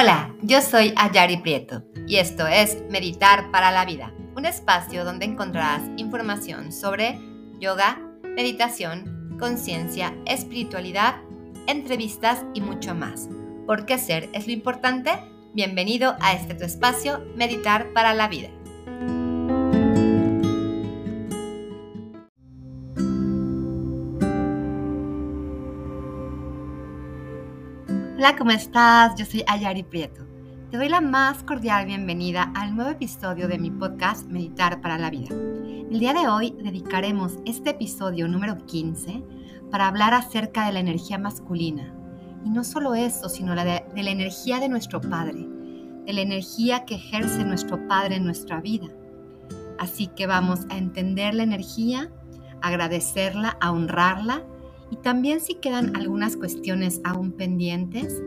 Hola, yo soy Ayari Prieto y esto es Meditar para la Vida, un espacio donde encontrarás información sobre yoga, meditación, conciencia, espiritualidad, entrevistas y mucho más. Porque ser es lo importante. Bienvenido a este tu espacio, Meditar para la Vida. Hola, ¿cómo estás? Yo soy Ayari Prieto. Te doy la más cordial bienvenida al nuevo episodio de mi podcast Meditar para la Vida. El día de hoy dedicaremos este episodio número 15 para hablar acerca de la energía masculina. Y no solo eso, sino de, de la energía de nuestro Padre, de la energía que ejerce nuestro Padre en nuestra vida. Así que vamos a entender la energía, agradecerla, a honrarla y también si quedan algunas cuestiones aún pendientes,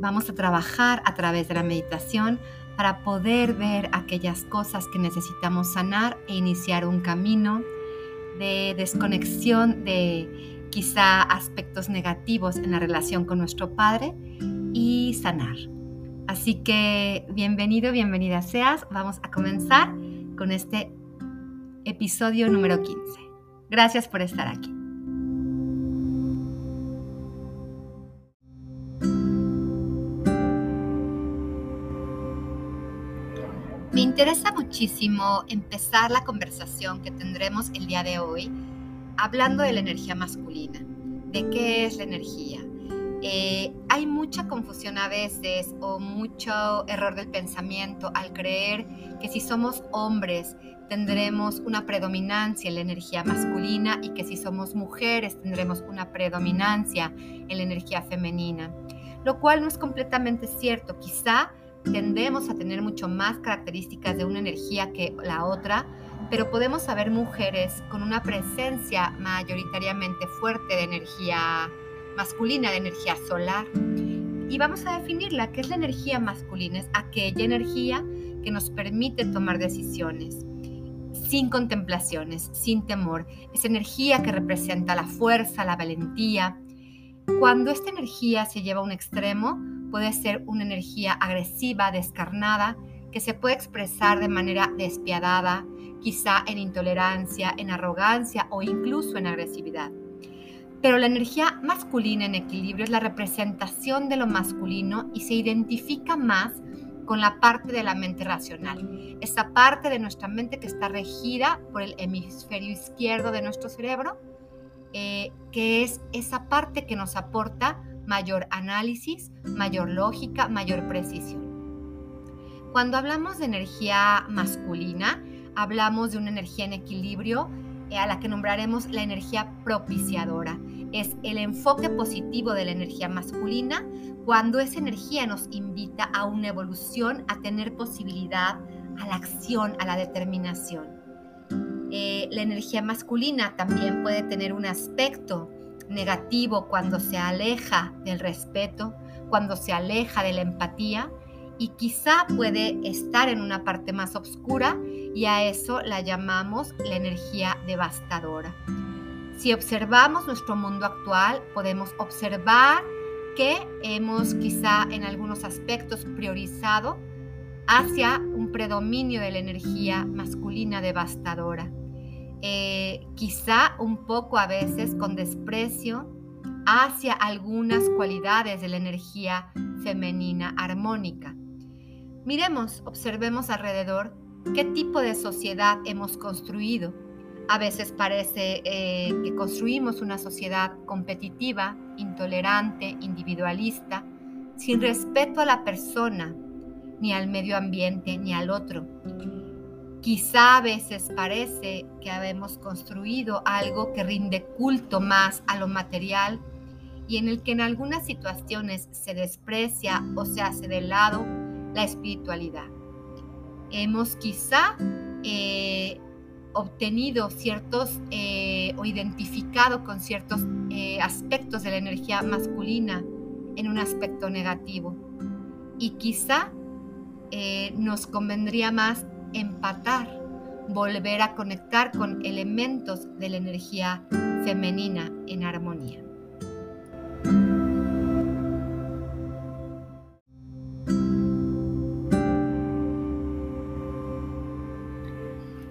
vamos a trabajar a través de la meditación para poder ver aquellas cosas que necesitamos sanar e iniciar un camino de desconexión de quizá aspectos negativos en la relación con nuestro Padre y sanar. Así que bienvenido, bienvenida seas. Vamos a comenzar con este episodio número 15. Gracias por estar aquí. Interesa muchísimo empezar la conversación que tendremos el día de hoy hablando de la energía masculina, de qué es la energía. Eh, hay mucha confusión a veces o mucho error del pensamiento al creer que si somos hombres tendremos una predominancia en la energía masculina y que si somos mujeres tendremos una predominancia en la energía femenina, lo cual no es completamente cierto. Quizá tendemos a tener mucho más características de una energía que la otra, pero podemos saber mujeres con una presencia mayoritariamente fuerte de energía masculina, de energía solar. Y vamos a definirla, ¿qué es la energía masculina? Es aquella energía que nos permite tomar decisiones sin contemplaciones, sin temor. Es energía que representa la fuerza, la valentía. Cuando esta energía se lleva a un extremo, puede ser una energía agresiva, descarnada, que se puede expresar de manera despiadada, quizá en intolerancia, en arrogancia o incluso en agresividad. Pero la energía masculina en equilibrio es la representación de lo masculino y se identifica más con la parte de la mente racional, esa parte de nuestra mente que está regida por el hemisferio izquierdo de nuestro cerebro, eh, que es esa parte que nos aporta mayor análisis, mayor lógica, mayor precisión. Cuando hablamos de energía masculina, hablamos de una energía en equilibrio eh, a la que nombraremos la energía propiciadora. Es el enfoque positivo de la energía masculina cuando esa energía nos invita a una evolución, a tener posibilidad, a la acción, a la determinación. Eh, la energía masculina también puede tener un aspecto negativo cuando se aleja del respeto, cuando se aleja de la empatía y quizá puede estar en una parte más oscura y a eso la llamamos la energía devastadora. Si observamos nuestro mundo actual, podemos observar que hemos quizá en algunos aspectos priorizado hacia un predominio de la energía masculina devastadora. Eh, quizá un poco a veces con desprecio hacia algunas cualidades de la energía femenina armónica. Miremos, observemos alrededor qué tipo de sociedad hemos construido. A veces parece eh, que construimos una sociedad competitiva, intolerante, individualista, sin respeto a la persona, ni al medio ambiente, ni al otro. Quizá a veces parece que habemos construido algo que rinde culto más a lo material y en el que en algunas situaciones se desprecia o se hace de lado la espiritualidad. Hemos quizá eh, obtenido ciertos eh, o identificado con ciertos eh, aspectos de la energía masculina en un aspecto negativo. Y quizá nos convendría más empatar, volver a conectar con elementos de la energía femenina en armonía.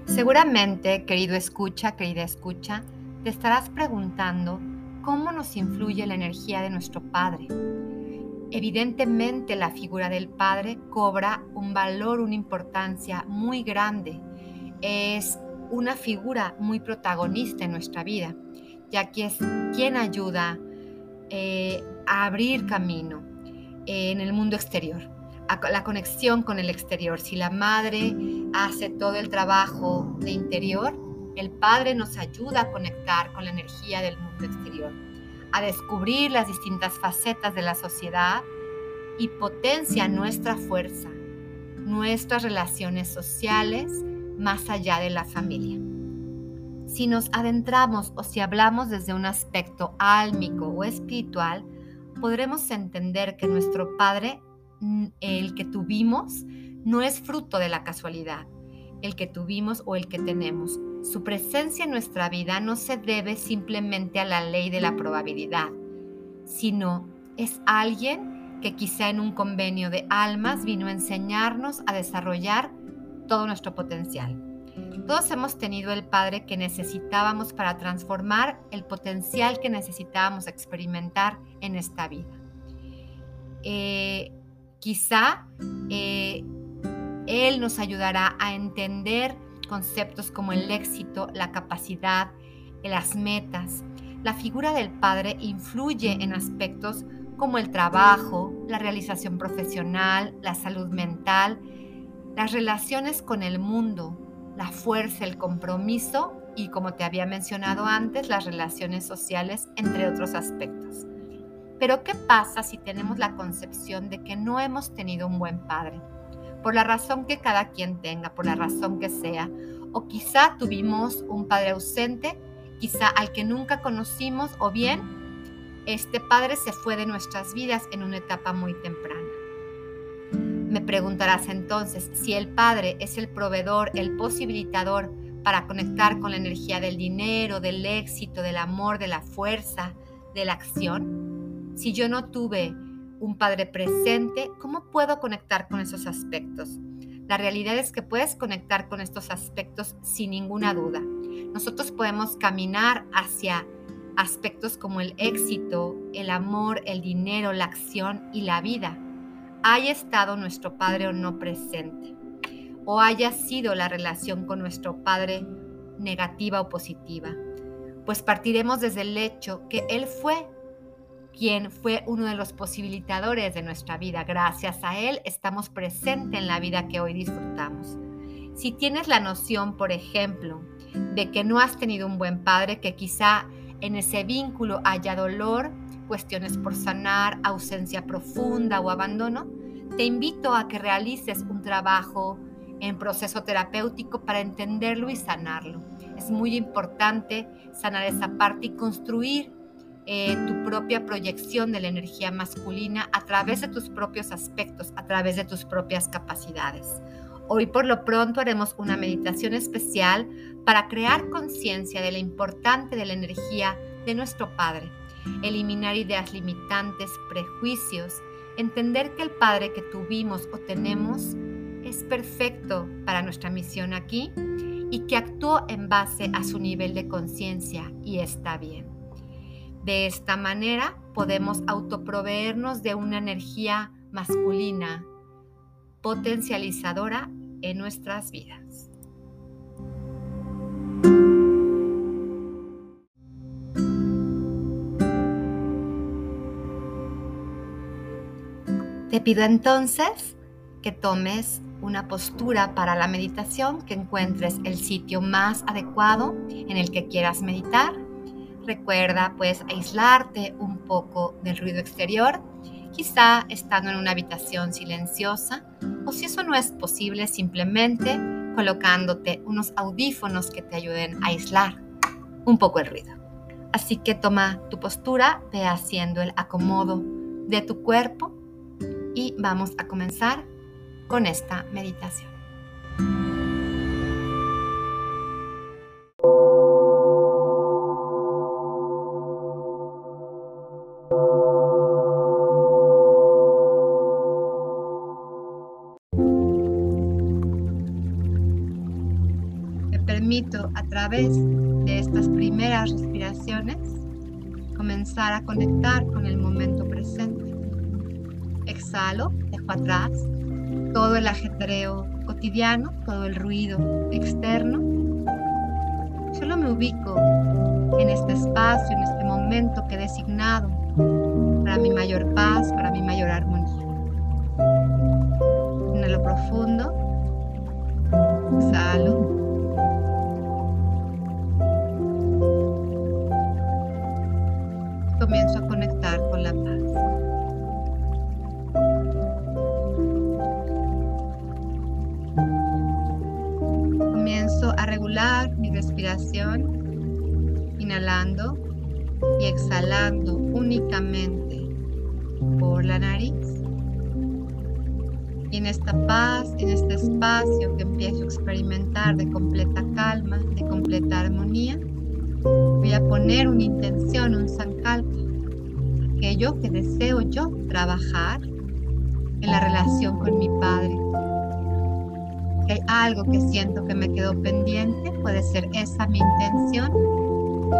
Seguramente, querido escucha, querida escucha, te estarás preguntando cómo nos influye la energía de nuestro Padre, Evidentemente la figura del Padre cobra un valor, una importancia muy grande. Es una figura muy protagonista en nuestra vida, ya que es quien ayuda eh, a abrir camino en el mundo exterior, a la conexión con el exterior. Si la madre hace todo el trabajo de interior, el Padre nos ayuda a conectar con la energía del mundo exterior, a descubrir las distintas facetas de la sociedad y potencia nuestra fuerza, nuestras relaciones sociales más allá de la familia. Si nos adentramos o si hablamos desde un aspecto álmico o espiritual, podremos entender que nuestro Padre, mm, el que tuvimos, no es fruto de la casualidad, el que tuvimos o el que tenemos. Su presencia en nuestra vida no se debe simplemente a la ley de la probabilidad, sino es alguien que quizá en un convenio de almas vino a enseñarnos a desarrollar todo nuestro potencial. Todos hemos tenido el Padre que necesitábamos para transformar el potencial que necesitábamos experimentar en esta vida. Eh, quizá eh, él nos ayudará a entender conceptos como el éxito, la capacidad, las metas. La figura del padre influye en aspectos como el trabajo, la realización profesional, la salud mental, las relaciones con el mundo, la fuerza, el compromiso y, como te había mencionado antes, las relaciones sociales, entre otros aspectos. Pero ¿qué pasa si tenemos la concepción de que no hemos tenido un buen padre? Por la razón que cada quien tenga, por la razón que sea. O quizá tuvimos un padre ausente, quizá al que nunca conocimos, o bien este padre se fue de nuestras vidas en una etapa muy temprana. Me preguntarás entonces si el padre es el proveedor, el posibilitador para conectar con la energía del dinero, del éxito, del amor, de la fuerza, de la acción. Si yo no tuve un padre presente, ¿cómo puedo conectar con esos aspectos? La realidad es que puedes conectar con estos aspectos sin ninguna duda. Nosotros podemos caminar hacia aspectos como el éxito, el amor, el dinero, la acción y la vida. Haya estado nuestro Padre o no presente, o haya sido la relación con nuestro Padre negativa o positiva, pues partiremos desde el hecho que Él fue quien fue uno de los posibilitadores de nuestra vida. Gracias a Él estamos presentes en la vida que hoy disfrutamos. Si tienes la noción, por ejemplo, de que no has tenido un buen padre, que quizá en ese vínculo haya dolor, cuestiones por sanar, ausencia profunda o abandono, te invito a que realices un trabajo en proceso terapéutico para entenderlo y sanarlo. Es muy importante sanar esa parte y construir eh, tu propia proyección de la energía masculina a través de tus propios aspectos, a través de tus propias capacidades. Hoy por lo pronto haremos una meditación especial para crear conciencia de la importante de la energía de nuestro Padre, eliminar ideas limitantes, prejuicios, entender que el Padre que tuvimos o tenemos es perfecto para nuestra misión aquí y que actuó en base a su nivel de conciencia y está bien. De esta manera podemos autoproveernos de una energía masculina potencializadora en nuestras vidas. Te pido entonces que tomes una postura para la meditación, que encuentres el sitio más adecuado en el que quieras meditar Recuerda pues aislarte un poco del ruido exterior, quizá estando en una habitación silenciosa o si eso no es posible simplemente colocándote unos audífonos que te ayuden a aislar un poco el ruido. Así que toma tu postura, ve haciendo el acomodo de tu cuerpo y vamos a comenzar con esta meditación. Través de estas primeras respiraciones comenzar a conectar con el momento presente. Exhalo, dejo atrás todo el ajetreo cotidiano, todo el ruido externo. Solo me ubico en este espacio, en este momento que he designado para mi mayor paz, para mi mayor armonía. Inhalo profundo. Exhalo. Comienzo a conectar con la paz. Comienzo a regular mi respiración, inhalando y exhalando únicamente por la nariz. Y en esta paz, en este espacio que empiezo a experimentar de completa calma, de completa armonía, voy a poner una intención, un sankalpa, aquello que deseo yo trabajar en la relación con mi padre. Si hay algo que siento que me quedó pendiente, puede ser esa mi intención.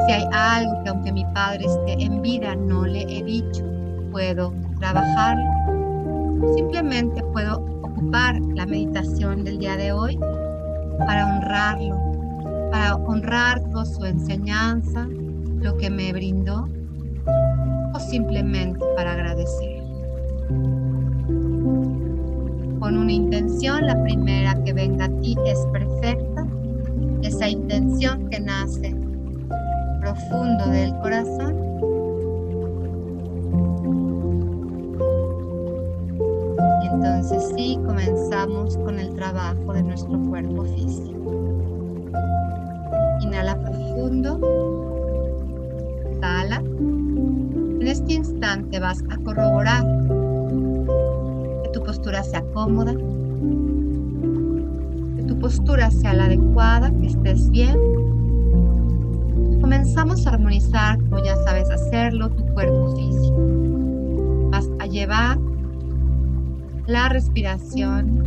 Si hay algo que aunque mi padre esté en vida no le he dicho, puedo trabajarlo Simplemente puedo ocupar la meditación del día de hoy para honrarlo, para honrar toda su enseñanza, lo que me brindó, o simplemente para agradecer. Con una intención, la primera que venga a ti es perfecta, esa intención que nace profundo del corazón Entonces sí, comenzamos con el trabajo de nuestro cuerpo físico. Inhala profundo. Exhala. Instante vas a corroborar que tu postura sea cómoda, que tu postura sea la adecuada, que estés bien. Comenzamos a armonizar, como ya sabes hacerlo, tu cuerpo físico. Vas a llevar la respiración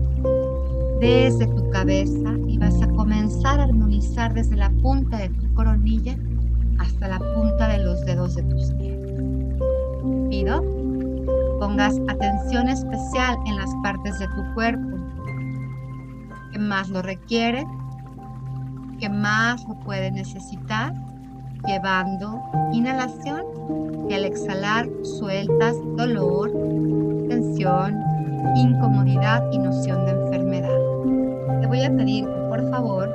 desde tu cabeza y vas a comenzar a armonizar desde la punta de tu coronilla hasta la punta de los dedos de tus pies. Pido pongas atención especial en las partes de tu cuerpo. Que más lo requiere, que más lo puede necesitar, llevando inhalación y al exhalar sueltas dolor, tensión, incomodidad y noción de enfermedad. Te voy a pedir que por favor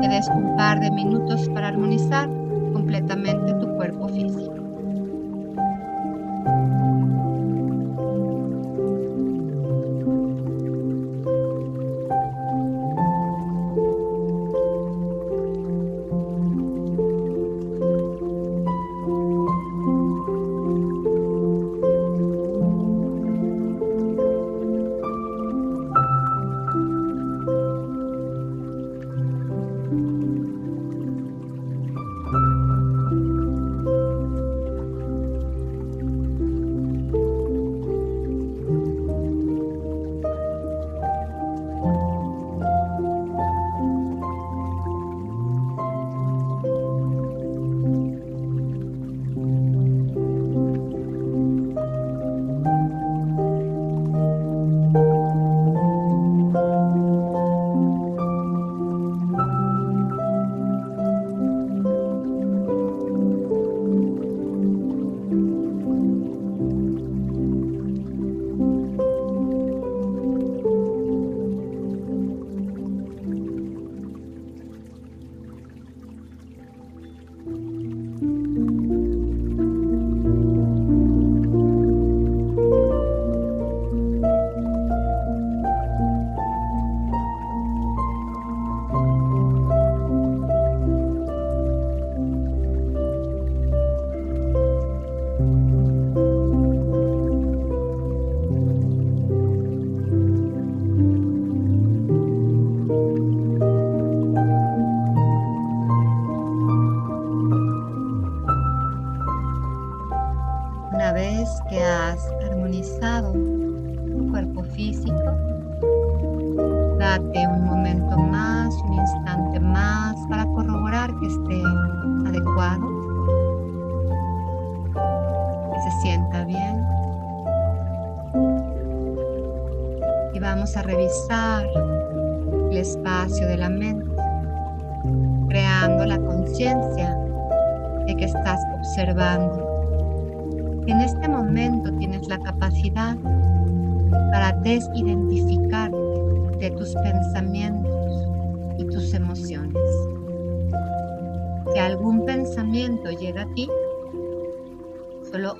te des un par de minutos para armonizar completamente que tu cuerpo físico, うん。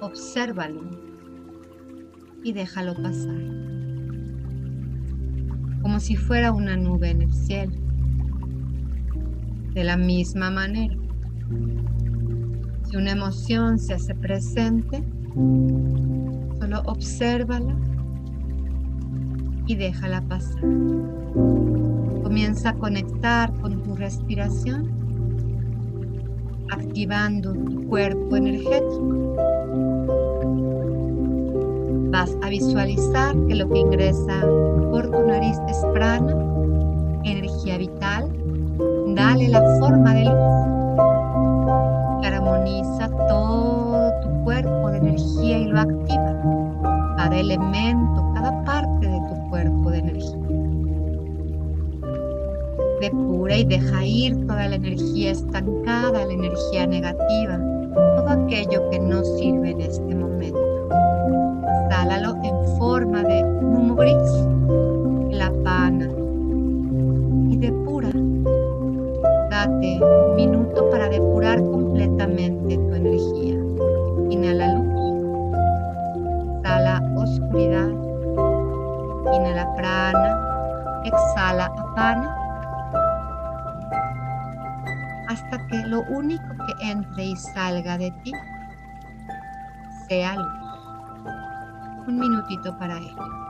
Obsérvalo y déjalo pasar, como si fuera una nube en el cielo. De la misma manera, si una emoción se hace presente, solo obsérvala y déjala pasar. Comienza a conectar con tu respiración, activando tu cuerpo energético. Vas a visualizar que lo que ingresa por tu nariz es prana, energía vital. Dale la forma de luz armoniza todo tu cuerpo de energía y lo activa. Cada elemento, Depura y deja ir toda la energía estancada, la energía negativa, todo aquello que no sirve en este momento. Sálalo en forma de humo gris, la pana, y depura. Date un minuto para depurar completamente tu energía. Inhala luz, sala oscuridad Inhala prana, exhala apana, lo único que entre y salga de ti sea luz. Un minutito para ello.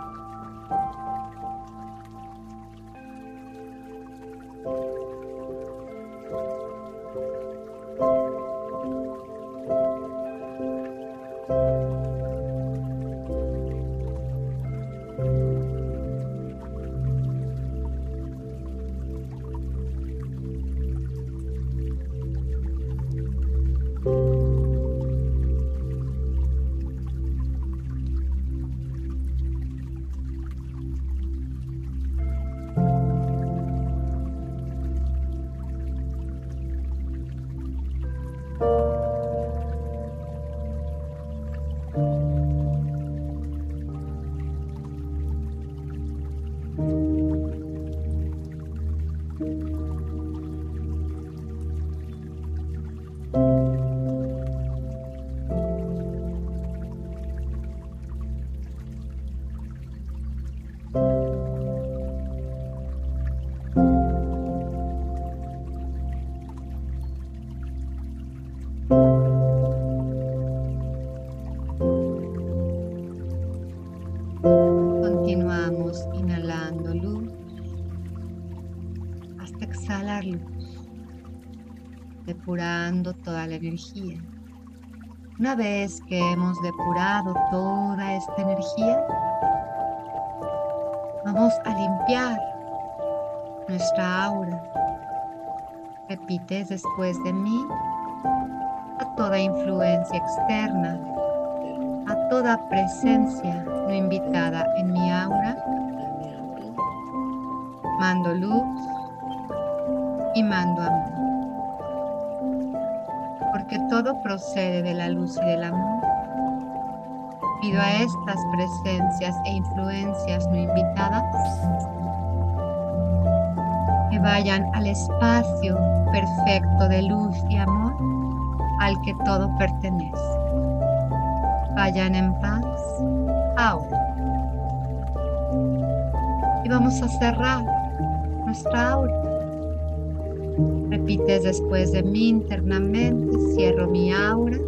Una vez que hemos depurado toda esta energía, vamos a limpiar nuestra aura. Repites después de mí a toda influencia externa, a toda presencia no invitada en mi aura. Mando luz y mando amor. Porque todo procede de la luz y del amor. Pido a estas presencias e influencias no invitadas que vayan al espacio perfecto de luz y amor al que todo pertenece. Vayan en paz ahora. Y vamos a cerrar nuestra aura. Repites después de mí internamente, cierro mi aura.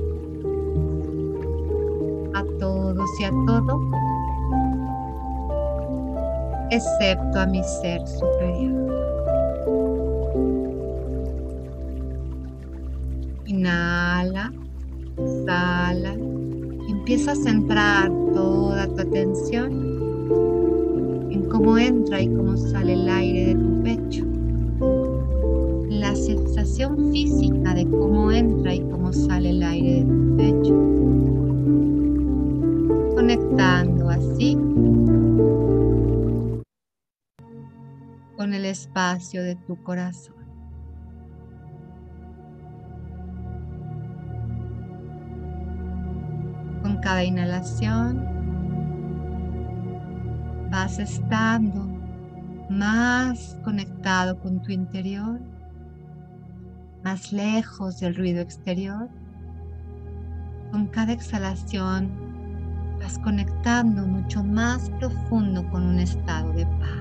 A todos y a todo, excepto a mi ser superior. Inhala, exhala. Empieza a centrar toda tu atención en cómo entra y cómo sale el aire de física de cómo entra y cómo sale el aire de tu pecho. Conectando así con el espacio de tu corazón. Con cada inhalación vas estando más conectado con tu interior, más lejos del ruido exterior. Con cada exhalación vas conectando mucho más profundo con un estado de paz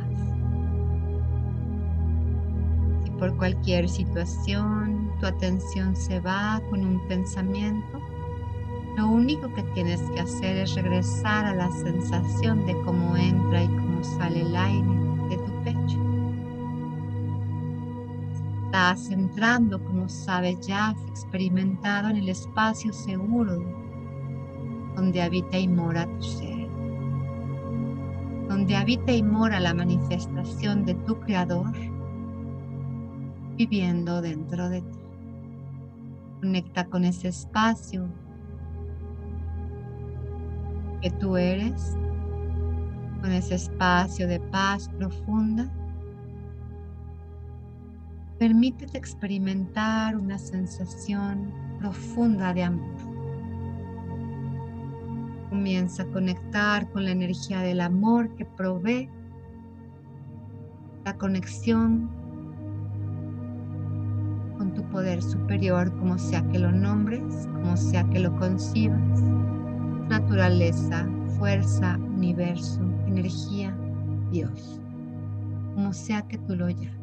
por cualquier situación, tu atención se va con un pensamiento, lo único que tienes que hacer es regresar a la sensación de cómo entra y cómo sale el aire Estás entrando, como sabes ya, experimentado en el espacio seguro donde habita y mora tu ser, donde habita y mora la manifestación de tu Creador viviendo dentro de ti. Conecta con ese espacio que tú eres, con ese espacio de paz profunda. Permítete experimentar una sensación profunda de amor. Comienza a conectar con la energía del amor que provee la conexión tu poder superior, como sea que lo nombres, como sea que lo concibas, naturaleza, fuerza, universo, energía, Dios, como sea que tú lo llames.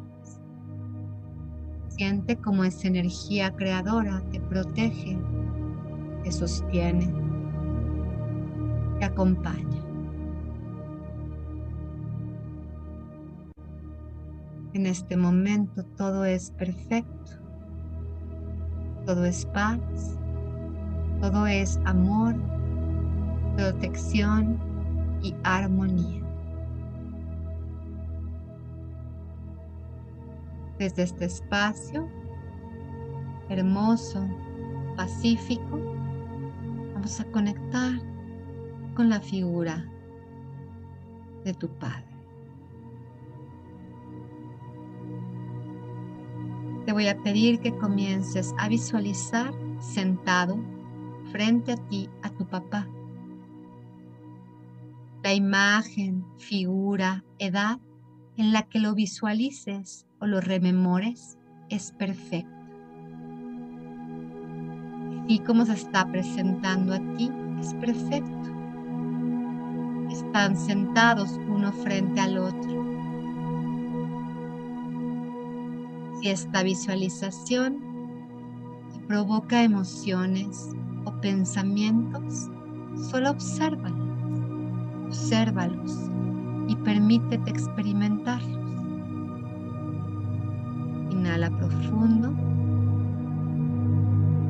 Siente como esa energía creadora te protege, te sostiene, te acompaña. En este momento todo es perfecto todo es paz, todo es amor, protección y armonía. Desde este espacio hermoso, pacífico, vamos a conectar con la figura de tu Padre. te voy a pedir que comiences a visualizar sentado frente a ti, a tu papá. La imagen, figura, edad en la que lo visualices o lo rememores es perfecta. Y como se está presentando a ti es perfecto. Están sentados uno frente al otro esta visualización te provoca emociones o pensamientos, solo obsérvalos, obsérvalos y permítete experimentarlos. Inhala profundo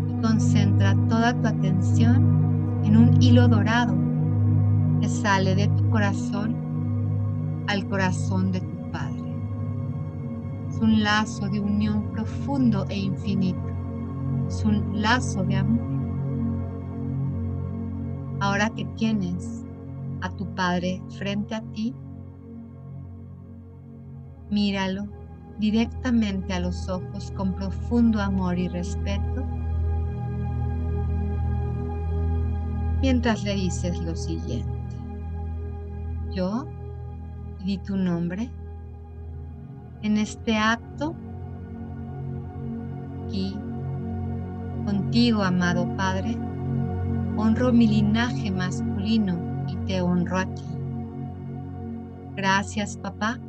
y concentra toda tu atención en un hilo dorado que sale de tu corazón al corazón de tu es un lazo de unión profundo e infinito. Es un lazo de amor. Ahora que tienes a tu Padre frente a ti, míralo directamente a los ojos con profundo amor y respeto, mientras le dices lo siguiente. Yo di tu nombre en este acto aquí contigo, amado Padre, honro mi linaje masculino y te honro aquí. Gracias, papá,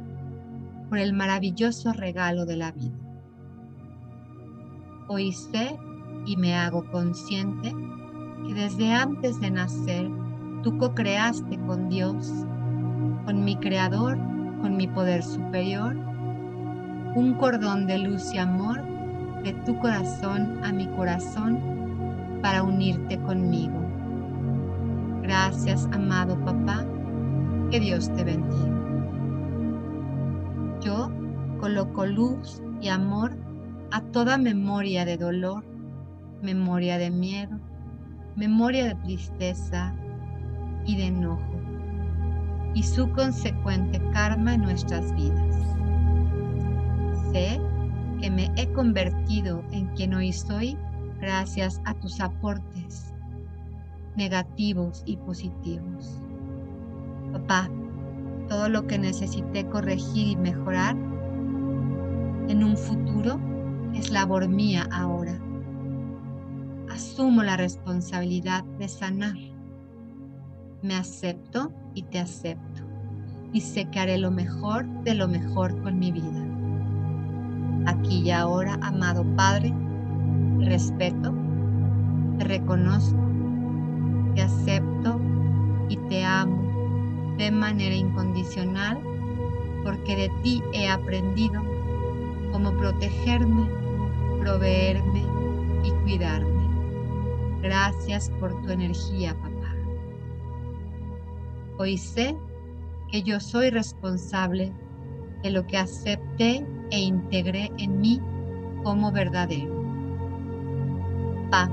por el maravilloso regalo de la vida. Hoy sé y me hago consciente que desde antes de nacer tú co-creaste con Dios, con mi Creador, con mi poder superior un cordón de luz y amor de tu corazón a mi corazón para unirte conmigo. Gracias, amado papá. Que Dios te bendiga. Coloco luz y amor a toda memoria de dolor, memoria de miedo, memoria de tristeza y de enojo y su consecuente karma en nuestras vidas. Sé que me he convertido en quien hoy soy gracias a tus aportes negativos y positivos. Papá, todo lo que necesité corregir y mejorar en un futuro es labor mía ahora. Asumo la responsabilidad de sanar. Me acepto y te acepto. Y sé que haré lo mejor de lo mejor con mi vida. Aquí y ahora, amado Padre, respeto, te reconozco, te acepto y te amo de manera incondicional porque de ti he aprendido cómo protegerme, proveerme y cuidarme. Gracias por tu energía, papá. Hoy sé que yo soy responsable de lo que acepté e integré en mí como verdadero. Pa,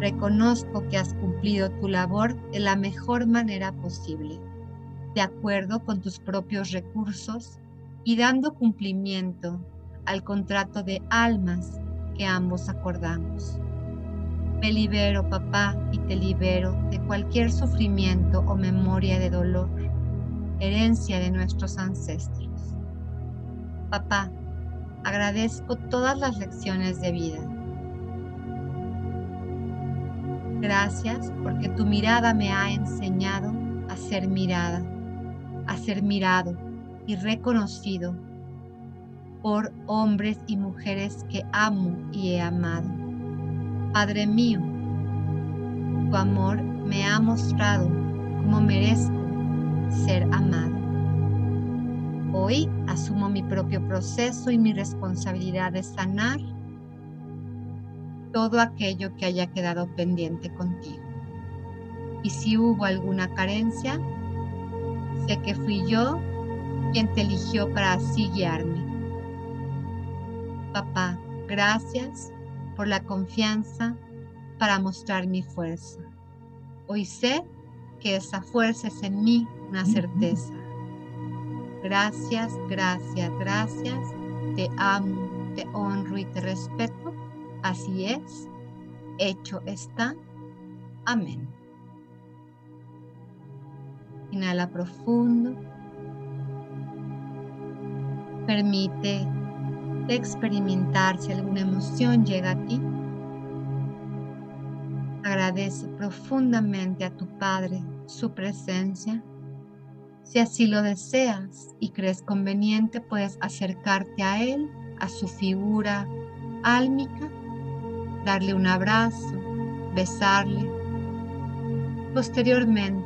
reconozco que has cumplido tu labor de la mejor manera posible, de acuerdo con tus propios recursos y dando cumplimiento al contrato de almas que ambos acordamos. Me libero, papá, y te libero de cualquier sufrimiento o memoria de dolor, herencia de nuestros ancestros. Papá, agradezco todas las lecciones de vida. Gracias porque tu mirada me ha enseñado a ser mirada, a ser mirado y reconocido por hombres y mujeres que amo y he amado Padre mío, tu amor me ha mostrado cómo merezco ser amado. Hoy asumo mi propio proceso y mi responsabilidad de sanar todo aquello que haya quedado pendiente contigo. Y si hubo alguna carencia, sé que fui yo quien te eligió para así guiarme. Papá, gracias por la confianza para mostrar mi fuerza. Hoy sé que esa fuerza es en mí una certeza. Gracias, gracias, gracias. Te amo, te honro y te respeto. Así es. Hecho está. Amén. Inhala profundo. Permite experimentar si alguna emoción llega a ti. Agradece profundamente a tu Padre su presencia. Si así lo deseas y crees conveniente, puedes acercarte a Él, a su figura álmica, darle un abrazo, besarle. Posteriormente,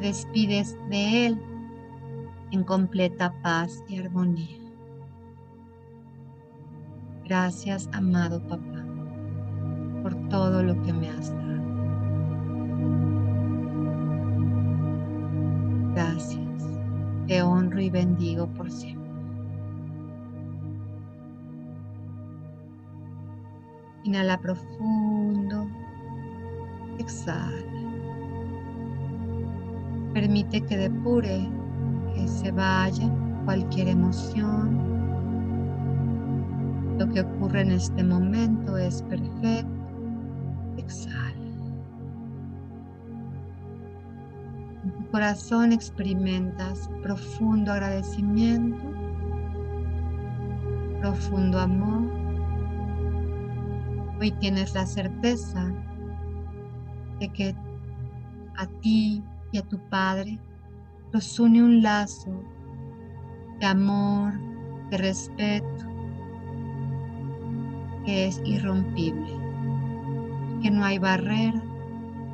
despides de Él en completa paz y armonía. Gracias, amado papá, por todo lo que me has dado. Gracias. Te honro y bendigo por siempre. Inhala profundo. Exhala. Permite que depure, que se vaya cualquier emoción, lo que ocurre en este momento es perfecto. Exhala. En tu corazón experimentas profundo agradecimiento, profundo amor. Hoy tienes la certeza de que a ti y a tu Padre los une un lazo de amor, de respeto, que es irrompible, que no hay barrera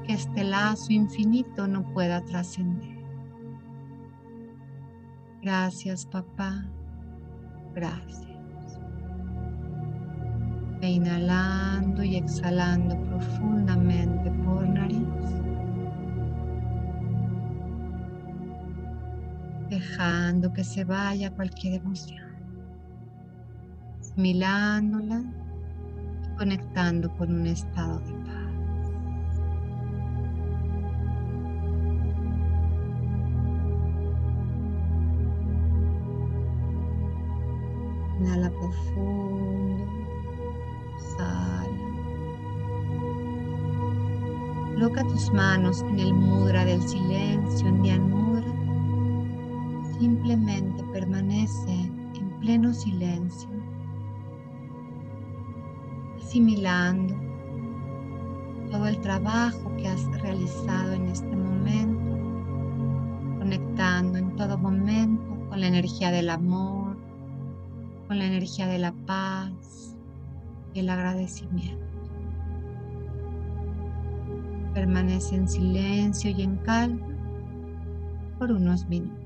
que este lazo infinito no pueda trascender. Gracias papá, gracias. Ve inhalando y exhalando profundamente por nariz. Dejando que se vaya cualquier emoción. asimilándola y conectando con un estado de paz. Inhala profundo. Sala. Coloca tus manos en el mudra del silencio, en Dhyan. Simplemente permanece en pleno silencio, asimilando todo el trabajo que has realizado en este momento, conectando en todo momento con la energía del amor, con la energía de la paz y el agradecimiento. Permanece en silencio y en calma por unos minutos.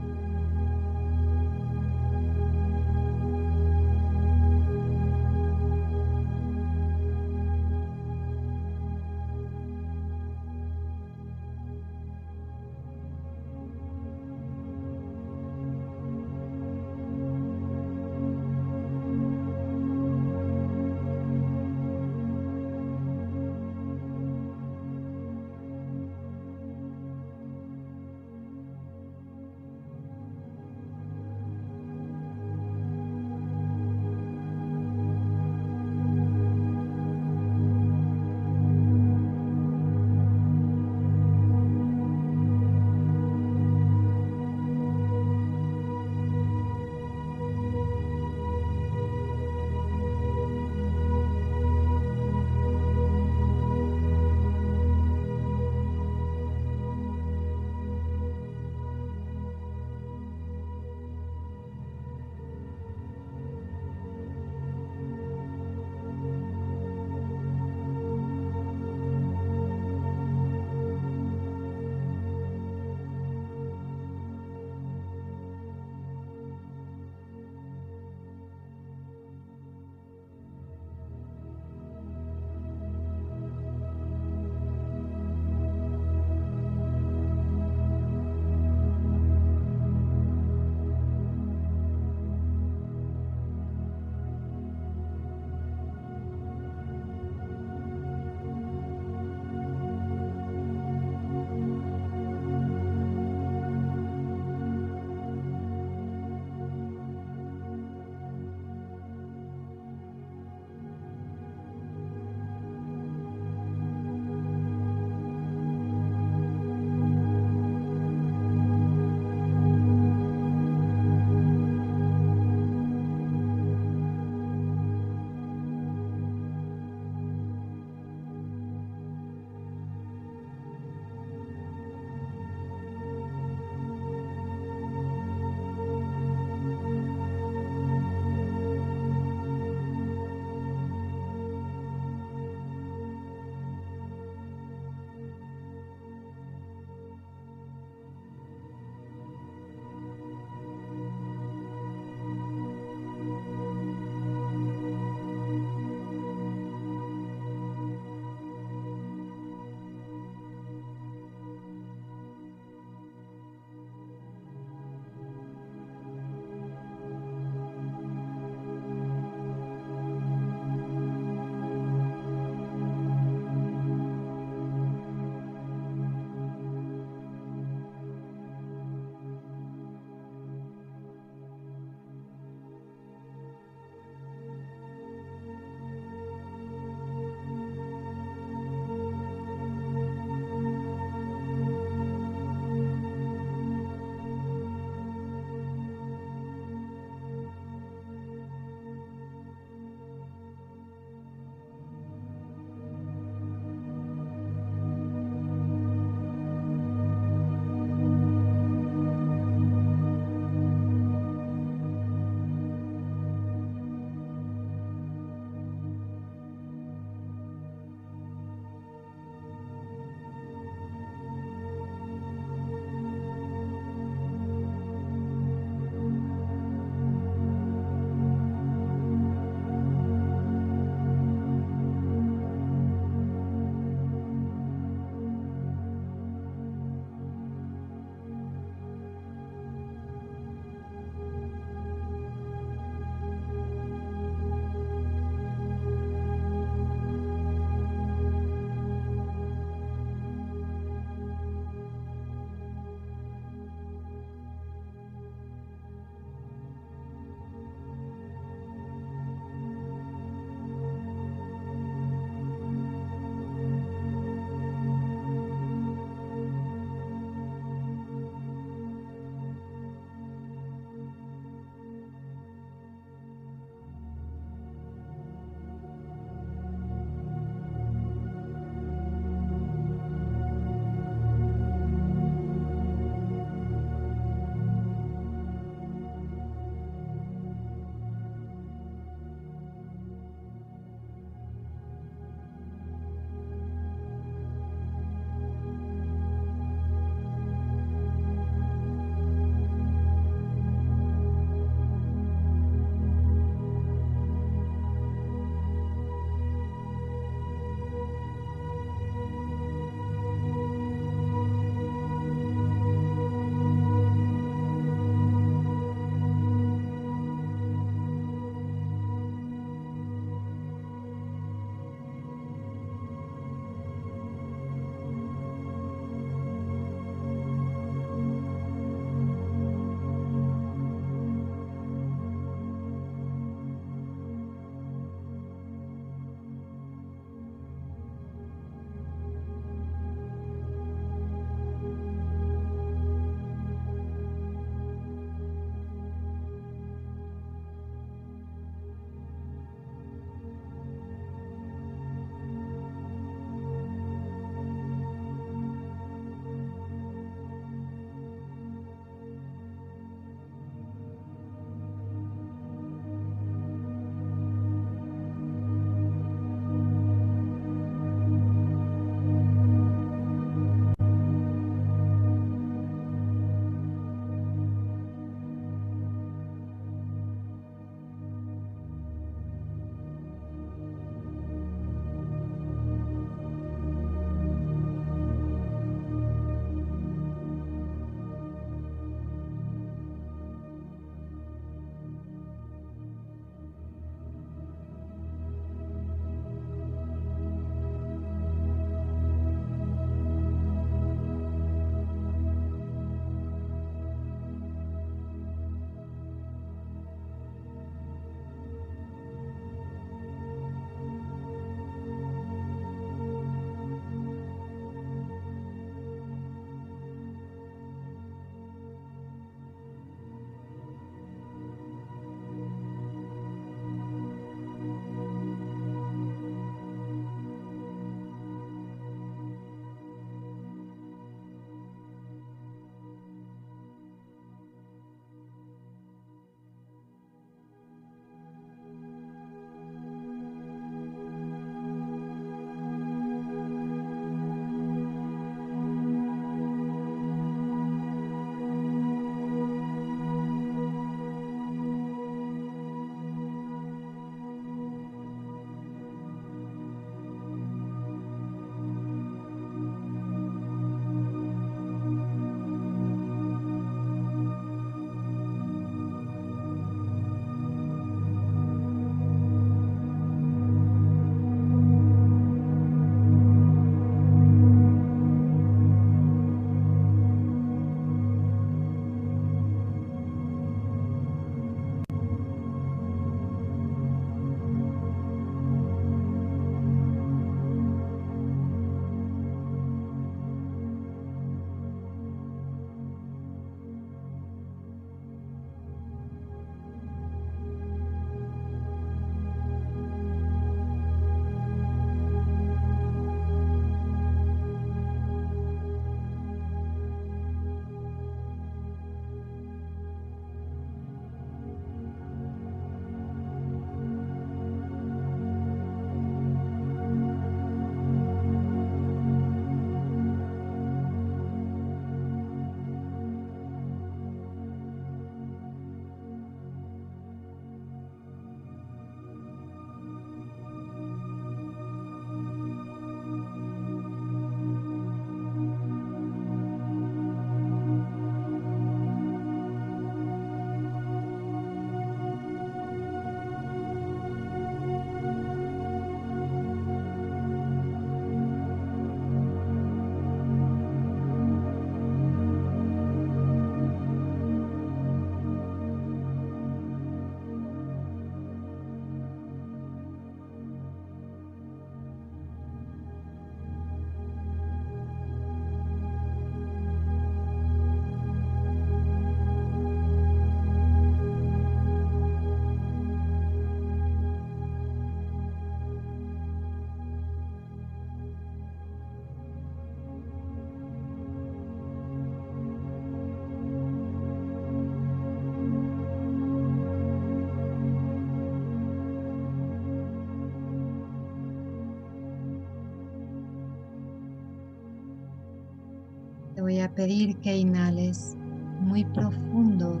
Pedir que inhales muy profundo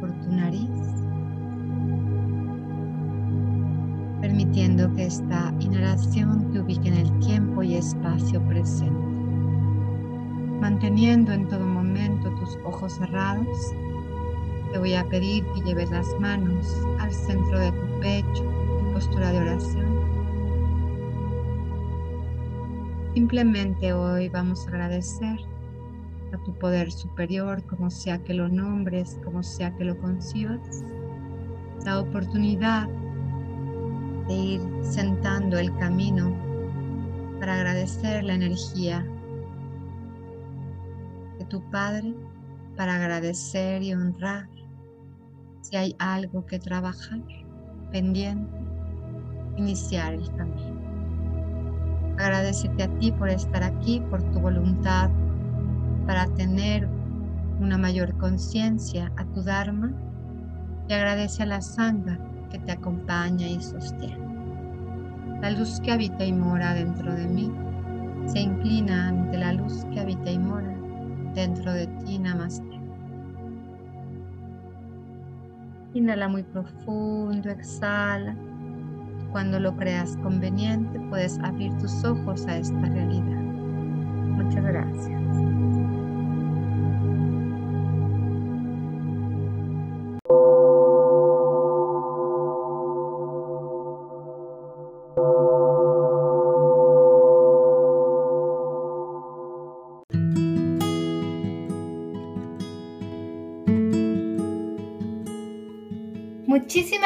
por tu nariz, permitiendo que esta inhalación te ubique en el tiempo y espacio presente, manteniendo en todo momento tus ojos cerrados. Te voy a pedir que lleves las manos al centro de tu pecho en postura de oración. Simplemente hoy vamos a agradecer poder superior, como sea que lo nombres, como sea que lo concibas, la oportunidad de ir sentando el camino para agradecer la energía de tu Padre, para agradecer y honrar si hay algo que trabajar pendiente, iniciar el camino. Agradecerte a ti por estar aquí, por tu voluntad para tener una mayor conciencia a tu Dharma y agradece a la Sangha que te acompaña y sostiene. La luz que habita y mora dentro de mí se inclina ante la luz que habita y mora dentro de ti. Namaste. Inhala muy profundo, exhala. Cuando lo creas conveniente, puedes abrir tus ojos a esta realidad. Muchas gracias.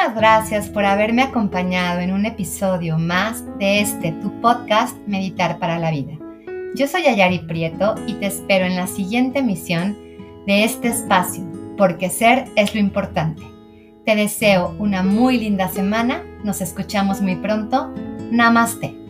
Muchísimas gracias por haberme acompañado en un episodio más de este tu podcast Meditar para la Vida. Yo soy Ayari Prieto y te espero en la siguiente emisión de este espacio, porque ser es lo importante. Te deseo una muy linda semana, nos escuchamos muy pronto. Namaste.